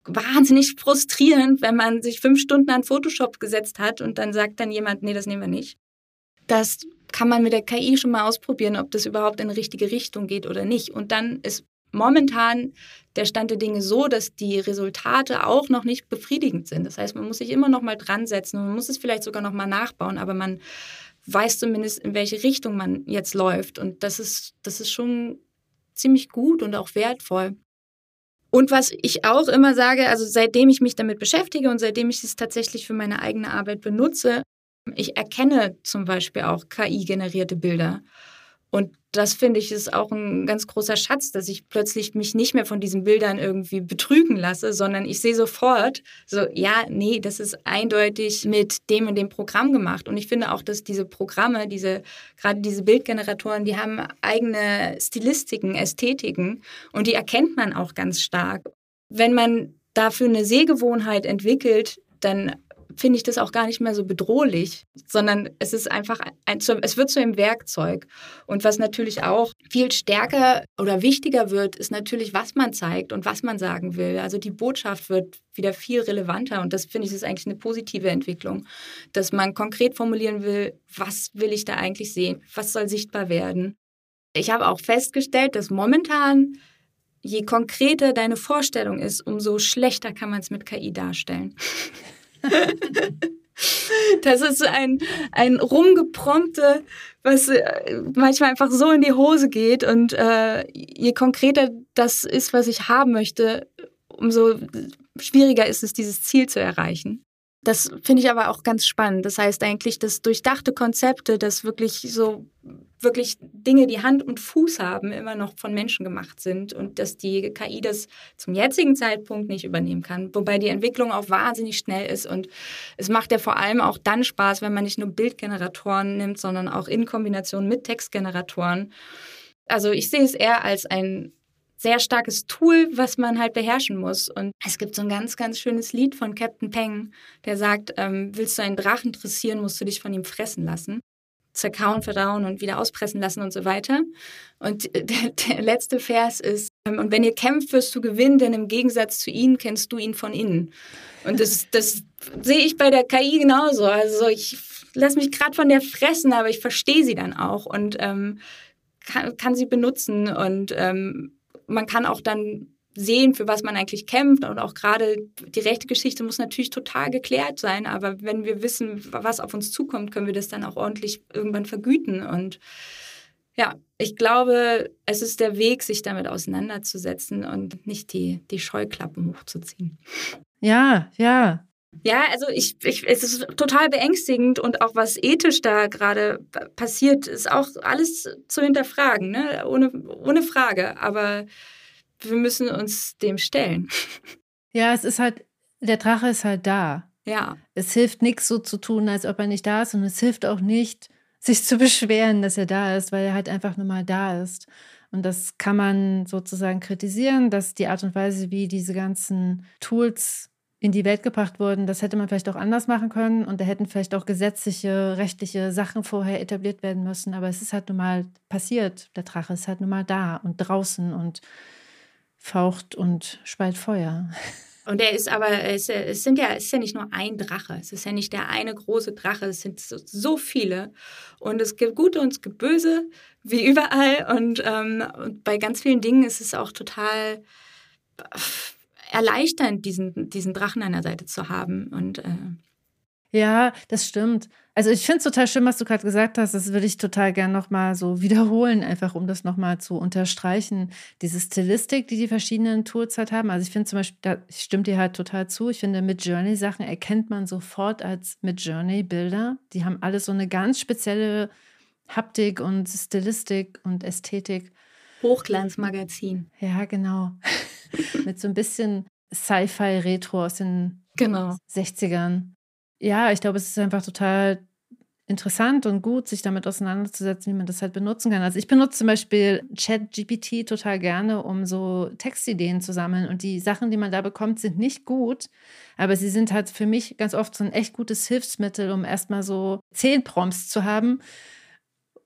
wahnsinnig frustrierend, wenn man sich fünf Stunden an Photoshop gesetzt hat und dann sagt dann jemand, nee, das nehmen wir nicht. Das kann man mit der KI schon mal ausprobieren, ob das überhaupt in die richtige Richtung geht oder nicht. Und dann ist momentan der Stand der Dinge so, dass die Resultate auch noch nicht befriedigend sind. Das heißt, man muss sich immer noch mal dran setzen und man muss es vielleicht sogar noch mal nachbauen, aber man weiß zumindest, in welche Richtung man jetzt läuft. Und das ist, das ist schon ziemlich gut und auch wertvoll. Und was ich auch immer sage, also seitdem ich mich damit beschäftige und seitdem ich es tatsächlich für meine eigene Arbeit benutze, ich erkenne zum Beispiel auch KI-generierte Bilder. Und das finde ich ist auch ein ganz großer Schatz, dass ich plötzlich mich nicht mehr von diesen Bildern irgendwie betrügen lasse, sondern ich sehe sofort so, ja, nee, das ist eindeutig mit dem und dem Programm gemacht. Und ich finde auch, dass diese Programme, diese, gerade diese Bildgeneratoren, die haben eigene Stilistiken, Ästhetiken und die erkennt man auch ganz stark. Wenn man dafür eine Sehgewohnheit entwickelt, dann finde ich das auch gar nicht mehr so bedrohlich, sondern es ist einfach, ein, es wird zu einem Werkzeug. Und was natürlich auch viel stärker oder wichtiger wird, ist natürlich, was man zeigt und was man sagen will. Also die Botschaft wird wieder viel relevanter und das finde ich ist eigentlich eine positive Entwicklung, dass man konkret formulieren will, was will ich da eigentlich sehen, was soll sichtbar werden. Ich habe auch festgestellt, dass momentan je konkreter deine Vorstellung ist, umso schlechter kann man es mit KI darstellen. Das ist ein, ein Rumgeprompte, was äh, manchmal einfach so in die Hose geht. Und äh, je konkreter das ist, was ich haben möchte, umso schwieriger ist es, dieses Ziel zu erreichen. Das finde ich aber auch ganz spannend. Das heißt eigentlich, dass durchdachte Konzepte, dass wirklich so wirklich Dinge, die Hand und Fuß haben, immer noch von Menschen gemacht sind und dass die KI das zum jetzigen Zeitpunkt nicht übernehmen kann. Wobei die Entwicklung auch wahnsinnig schnell ist und es macht ja vor allem auch dann Spaß, wenn man nicht nur Bildgeneratoren nimmt, sondern auch in Kombination mit Textgeneratoren. Also ich sehe es eher als ein sehr starkes Tool, was man halt beherrschen muss. Und es gibt so ein ganz, ganz schönes Lied von Captain Peng, der sagt, ähm, willst du einen Drachen dressieren, musst du dich von ihm fressen lassen. Zerkauen, verdauen und wieder auspressen lassen und so weiter. Und der, der letzte Vers ist, ähm, und wenn ihr kämpft, wirst du gewinnen, denn im Gegensatz zu ihnen kennst du ihn von innen. Und das, das sehe ich bei der KI genauso. Also ich lasse mich gerade von der fressen, aber ich verstehe sie dann auch und ähm, kann, kann sie benutzen und ähm, man kann auch dann sehen, für was man eigentlich kämpft. Und auch gerade die rechte Geschichte muss natürlich total geklärt sein. Aber wenn wir wissen, was auf uns zukommt, können wir das dann auch ordentlich irgendwann vergüten. Und ja, ich glaube, es ist der Weg, sich damit auseinanderzusetzen und nicht die, die Scheuklappen hochzuziehen. Ja, ja. Ja, also ich, ich, es ist total beängstigend und auch was ethisch da gerade passiert, ist auch alles zu hinterfragen, ne? ohne, ohne Frage. Aber wir müssen uns dem stellen. Ja, es ist halt, der Drache ist halt da. Ja. Es hilft nichts so zu tun, als ob er nicht da ist und es hilft auch nicht, sich zu beschweren, dass er da ist, weil er halt einfach nur mal da ist. Und das kann man sozusagen kritisieren, dass die Art und Weise, wie diese ganzen Tools in die Welt gebracht wurden, das hätte man vielleicht auch anders machen können und da hätten vielleicht auch gesetzliche, rechtliche Sachen vorher etabliert werden müssen. Aber es ist halt nun mal passiert. Der Drache ist halt nun mal da und draußen und faucht und speit Feuer. Und er ist aber, es, es, sind ja, es ist ja nicht nur ein Drache, es ist ja nicht der eine große Drache, es sind so, so viele. Und es gibt Gute und es gibt Böse, wie überall. Und, ähm, und bei ganz vielen Dingen ist es auch total erleichternd, diesen, diesen Drachen an der Seite zu haben. Und äh, ja, das stimmt. Also ich finde es total schön, was du gerade gesagt hast. Das würde ich total gern nochmal so wiederholen, einfach um das nochmal zu unterstreichen. Diese Stilistik, die die verschiedenen Tools halt haben. Also ich finde zum Beispiel, da stimmt dir halt total zu. Ich finde, mit Journey-Sachen erkennt man sofort als mit Journey-Bilder. Die haben alle so eine ganz spezielle Haptik und Stilistik und Ästhetik. Hochglanzmagazin. Ja, genau. mit so ein bisschen Sci-Fi-Retro aus den genau. 60ern ja, ich glaube, es ist einfach total interessant und gut, sich damit auseinanderzusetzen, wie man das halt benutzen kann. Also ich benutze zum Beispiel ChatGPT total gerne, um so Textideen zu sammeln. Und die Sachen, die man da bekommt, sind nicht gut, aber sie sind halt für mich ganz oft so ein echt gutes Hilfsmittel, um erstmal so zehn Prompts zu haben,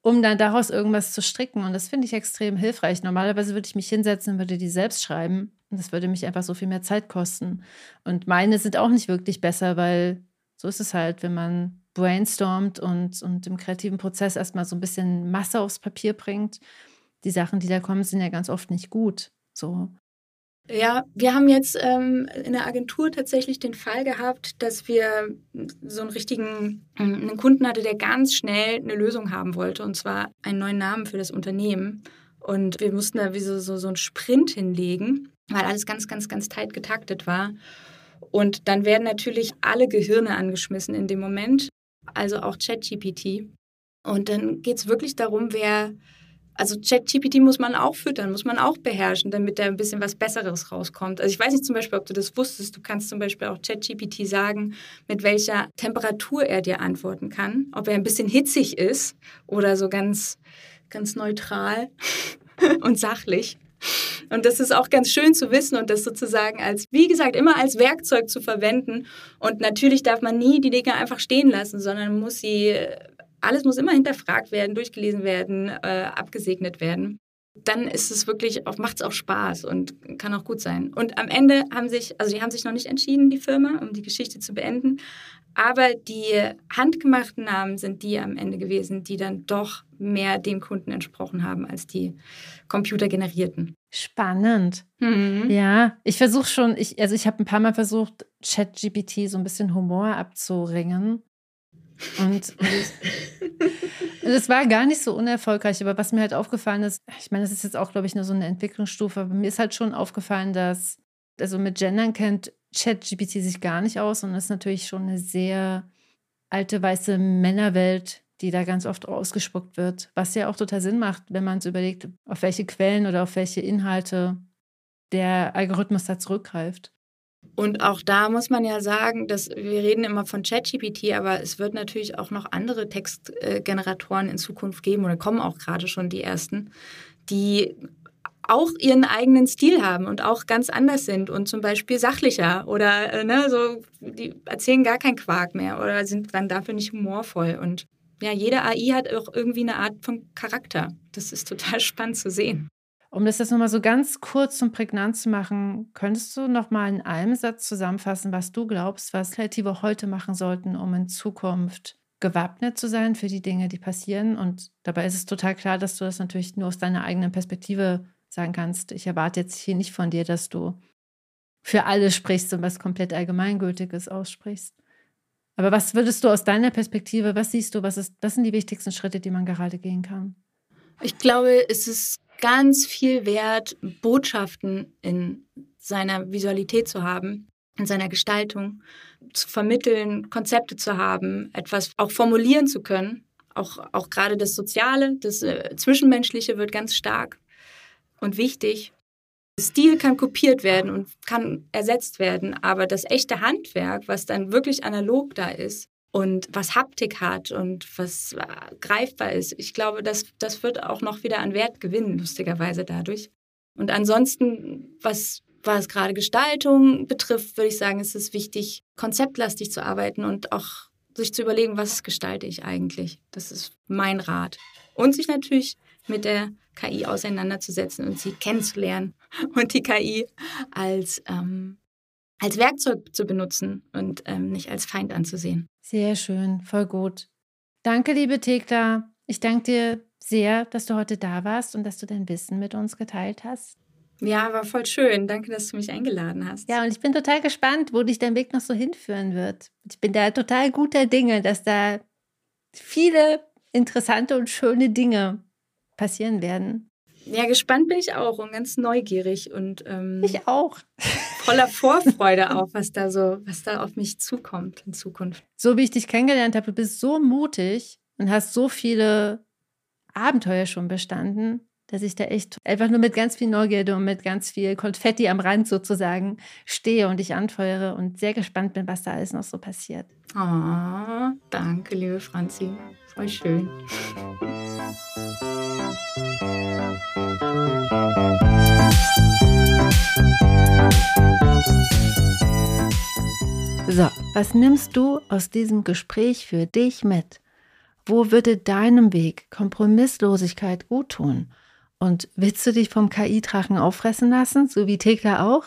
um dann daraus irgendwas zu stricken. Und das finde ich extrem hilfreich. Normalerweise würde ich mich hinsetzen und würde die selbst schreiben. Und das würde mich einfach so viel mehr Zeit kosten. Und meine sind auch nicht wirklich besser, weil so ist es halt, wenn man brainstormt und, und im kreativen Prozess erstmal so ein bisschen Masse aufs Papier bringt. Die Sachen, die da kommen, sind ja ganz oft nicht gut. So. Ja, wir haben jetzt ähm, in der Agentur tatsächlich den Fall gehabt, dass wir so einen richtigen einen Kunden hatte, der ganz schnell eine Lösung haben wollte, und zwar einen neuen Namen für das Unternehmen. Und wir mussten da wie so, so, so einen Sprint hinlegen, weil alles ganz, ganz, ganz tight getaktet war. Und dann werden natürlich alle Gehirne angeschmissen in dem Moment, also auch ChatGPT. Und dann geht es wirklich darum, wer, also ChatGPT muss man auch füttern, muss man auch beherrschen, damit da ein bisschen was Besseres rauskommt. Also ich weiß nicht zum Beispiel, ob du das wusstest, du kannst zum Beispiel auch ChatGPT sagen, mit welcher Temperatur er dir antworten kann, ob er ein bisschen hitzig ist oder so ganz, ganz neutral und sachlich. Und das ist auch ganz schön zu wissen und das sozusagen als, wie gesagt, immer als Werkzeug zu verwenden. Und natürlich darf man nie die Dinge einfach stehen lassen, sondern muss sie, alles muss immer hinterfragt werden, durchgelesen werden, äh, abgesegnet werden. Dann ist es wirklich, macht es auch Spaß und kann auch gut sein. Und am Ende haben sich, also die haben sich noch nicht entschieden, die Firma, um die Geschichte zu beenden. Aber die handgemachten Namen sind die am Ende gewesen, die dann doch mehr dem Kunden entsprochen haben als die computergenerierten. Spannend. Mhm. Ja, ich versuche schon, ich, also ich habe ein paar Mal versucht, ChatGPT so ein bisschen Humor abzuringen. Und es war gar nicht so unerfolgreich, aber was mir halt aufgefallen ist, ich meine, das ist jetzt auch, glaube ich, nur so eine Entwicklungsstufe, aber mir ist halt schon aufgefallen, dass, also mit Gendern kennt ChatGPT sich gar nicht aus und ist natürlich schon eine sehr alte weiße Männerwelt, die da ganz oft ausgespuckt wird, was ja auch total Sinn macht, wenn man es überlegt, auf welche Quellen oder auf welche Inhalte der Algorithmus da zurückgreift. Und auch da muss man ja sagen, dass wir reden immer von ChatGPT, aber es wird natürlich auch noch andere Textgeneratoren in Zukunft geben oder kommen auch gerade schon die ersten, die auch ihren eigenen Stil haben und auch ganz anders sind und zum Beispiel sachlicher oder äh, ne, so, die erzählen gar keinen Quark mehr oder sind dann dafür nicht humorvoll. Und ja, jede AI hat auch irgendwie eine Art von Charakter. Das ist total spannend zu sehen. Um das jetzt nochmal so ganz kurz und prägnant zu machen, könntest du nochmal in einem Satz zusammenfassen, was du glaubst, was Kreative heute machen sollten, um in Zukunft gewappnet zu sein für die Dinge, die passieren? Und dabei ist es total klar, dass du das natürlich nur aus deiner eigenen Perspektive sagen kannst, ich erwarte jetzt hier nicht von dir, dass du für alle sprichst und was komplett Allgemeingültiges aussprichst. Aber was würdest du aus deiner Perspektive, was siehst du, was, ist, was sind die wichtigsten Schritte, die man gerade gehen kann? Ich glaube, es ist ganz viel wert, Botschaften in seiner Visualität zu haben, in seiner Gestaltung, zu vermitteln, Konzepte zu haben, etwas auch formulieren zu können. Auch, auch gerade das Soziale, das äh, Zwischenmenschliche wird ganz stark und wichtig. Stil kann kopiert werden und kann ersetzt werden, aber das echte Handwerk, was dann wirklich analog da ist und was Haptik hat und was äh, greifbar ist, ich glaube, das, das wird auch noch wieder an Wert gewinnen, lustigerweise dadurch. Und ansonsten, was, was gerade Gestaltung betrifft, würde ich sagen, ist es wichtig, konzeptlastig zu arbeiten und auch sich zu überlegen, was gestalte ich eigentlich. Das ist mein Rat. Und sich natürlich mit der KI auseinanderzusetzen und sie kennenzulernen und die KI als, ähm, als Werkzeug zu benutzen und ähm, nicht als Feind anzusehen. Sehr schön, voll gut. Danke, liebe Thekla. Ich danke dir sehr, dass du heute da warst und dass du dein Wissen mit uns geteilt hast. Ja, war voll schön. Danke, dass du mich eingeladen hast. Ja, und ich bin total gespannt, wo dich dein Weg noch so hinführen wird. Ich bin da total guter Dinge, dass da viele interessante und schöne Dinge passieren werden. Ja, gespannt bin ich auch und ganz neugierig und ähm, ich auch. voller Vorfreude auf, was da so, was da auf mich zukommt in Zukunft. So wie ich dich kennengelernt habe, du bist so mutig und hast so viele Abenteuer schon bestanden, dass ich da echt einfach nur mit ganz viel Neugierde und mit ganz viel Konfetti am Rand sozusagen stehe und dich anfeuere und sehr gespannt bin, was da alles noch so passiert. Oh, danke, liebe Franzi. Voll schön. So, was nimmst du aus diesem Gespräch für dich mit? Wo würde deinem Weg Kompromisslosigkeit gut tun? Und willst du dich vom KI-Drachen auffressen lassen, so wie Thekla auch?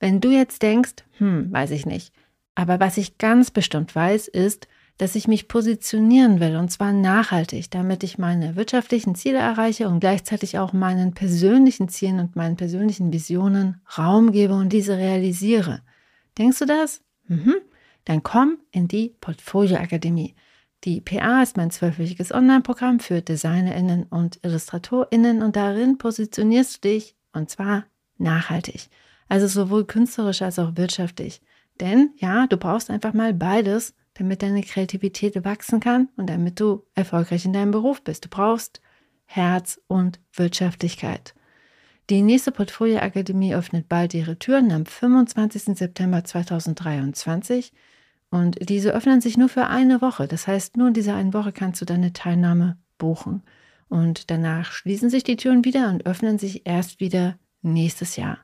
Wenn du jetzt denkst, hm, weiß ich nicht. Aber was ich ganz bestimmt weiß, ist, dass ich mich positionieren will und zwar nachhaltig, damit ich meine wirtschaftlichen Ziele erreiche und gleichzeitig auch meinen persönlichen Zielen und meinen persönlichen Visionen Raum gebe und diese realisiere. Denkst du das? Mhm. Dann komm in die Portfolio Akademie. Die PA ist mein zwölfwöchiges Online-Programm für DesignerInnen und IllustratorInnen und darin positionierst du dich und zwar nachhaltig. Also sowohl künstlerisch als auch wirtschaftlich. Denn ja, du brauchst einfach mal beides, damit deine Kreativität wachsen kann und damit du erfolgreich in deinem Beruf bist. Du brauchst Herz und Wirtschaftlichkeit. Die nächste Portfolio Akademie öffnet bald ihre Türen am 25. September 2023 und diese öffnen sich nur für eine Woche. Das heißt, nur in dieser einen Woche kannst du deine Teilnahme buchen. Und danach schließen sich die Türen wieder und öffnen sich erst wieder nächstes Jahr.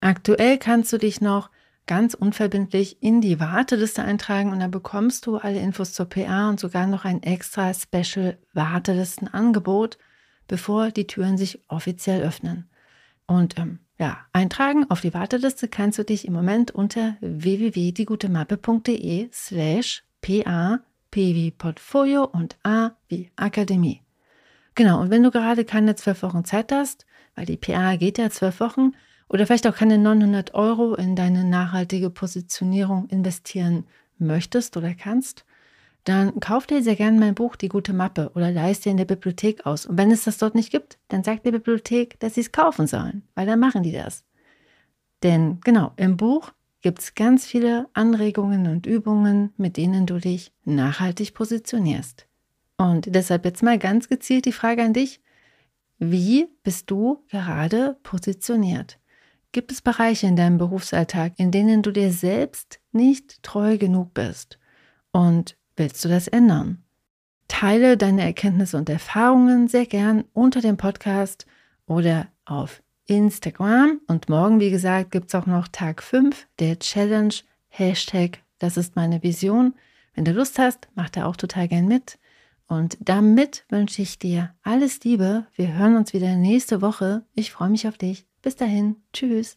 Aktuell kannst du dich noch ganz unverbindlich in die Warteliste eintragen und dann bekommst du alle Infos zur PA und sogar noch ein extra Special Wartelistenangebot, bevor die Türen sich offiziell öffnen. Und ähm, ja, eintragen auf die Warteliste kannst du dich im Moment unter www.diegutemappe.de slash pa, p wie Portfolio und a wie Akademie. Genau, und wenn du gerade keine zwölf Wochen Zeit hast, weil die PA geht ja zwölf Wochen, oder vielleicht auch keine 900 Euro in deine nachhaltige Positionierung investieren möchtest oder kannst, dann kauf dir sehr gerne mein Buch Die gute Mappe oder leist dir in der Bibliothek aus. Und wenn es das dort nicht gibt, dann sagt die Bibliothek, dass sie es kaufen sollen, weil dann machen die das. Denn genau, im Buch gibt es ganz viele Anregungen und Übungen, mit denen du dich nachhaltig positionierst. Und deshalb jetzt mal ganz gezielt die Frage an dich, wie bist du gerade positioniert? Gibt es Bereiche in deinem Berufsalltag, in denen du dir selbst nicht treu genug bist? Und Willst du das ändern? Teile deine Erkenntnisse und Erfahrungen sehr gern unter dem Podcast oder auf Instagram. Und morgen, wie gesagt, gibt es auch noch Tag 5 der Challenge Hashtag Das ist meine Vision. Wenn du Lust hast, mach da auch total gern mit. Und damit wünsche ich dir alles Liebe. Wir hören uns wieder nächste Woche. Ich freue mich auf dich. Bis dahin. Tschüss.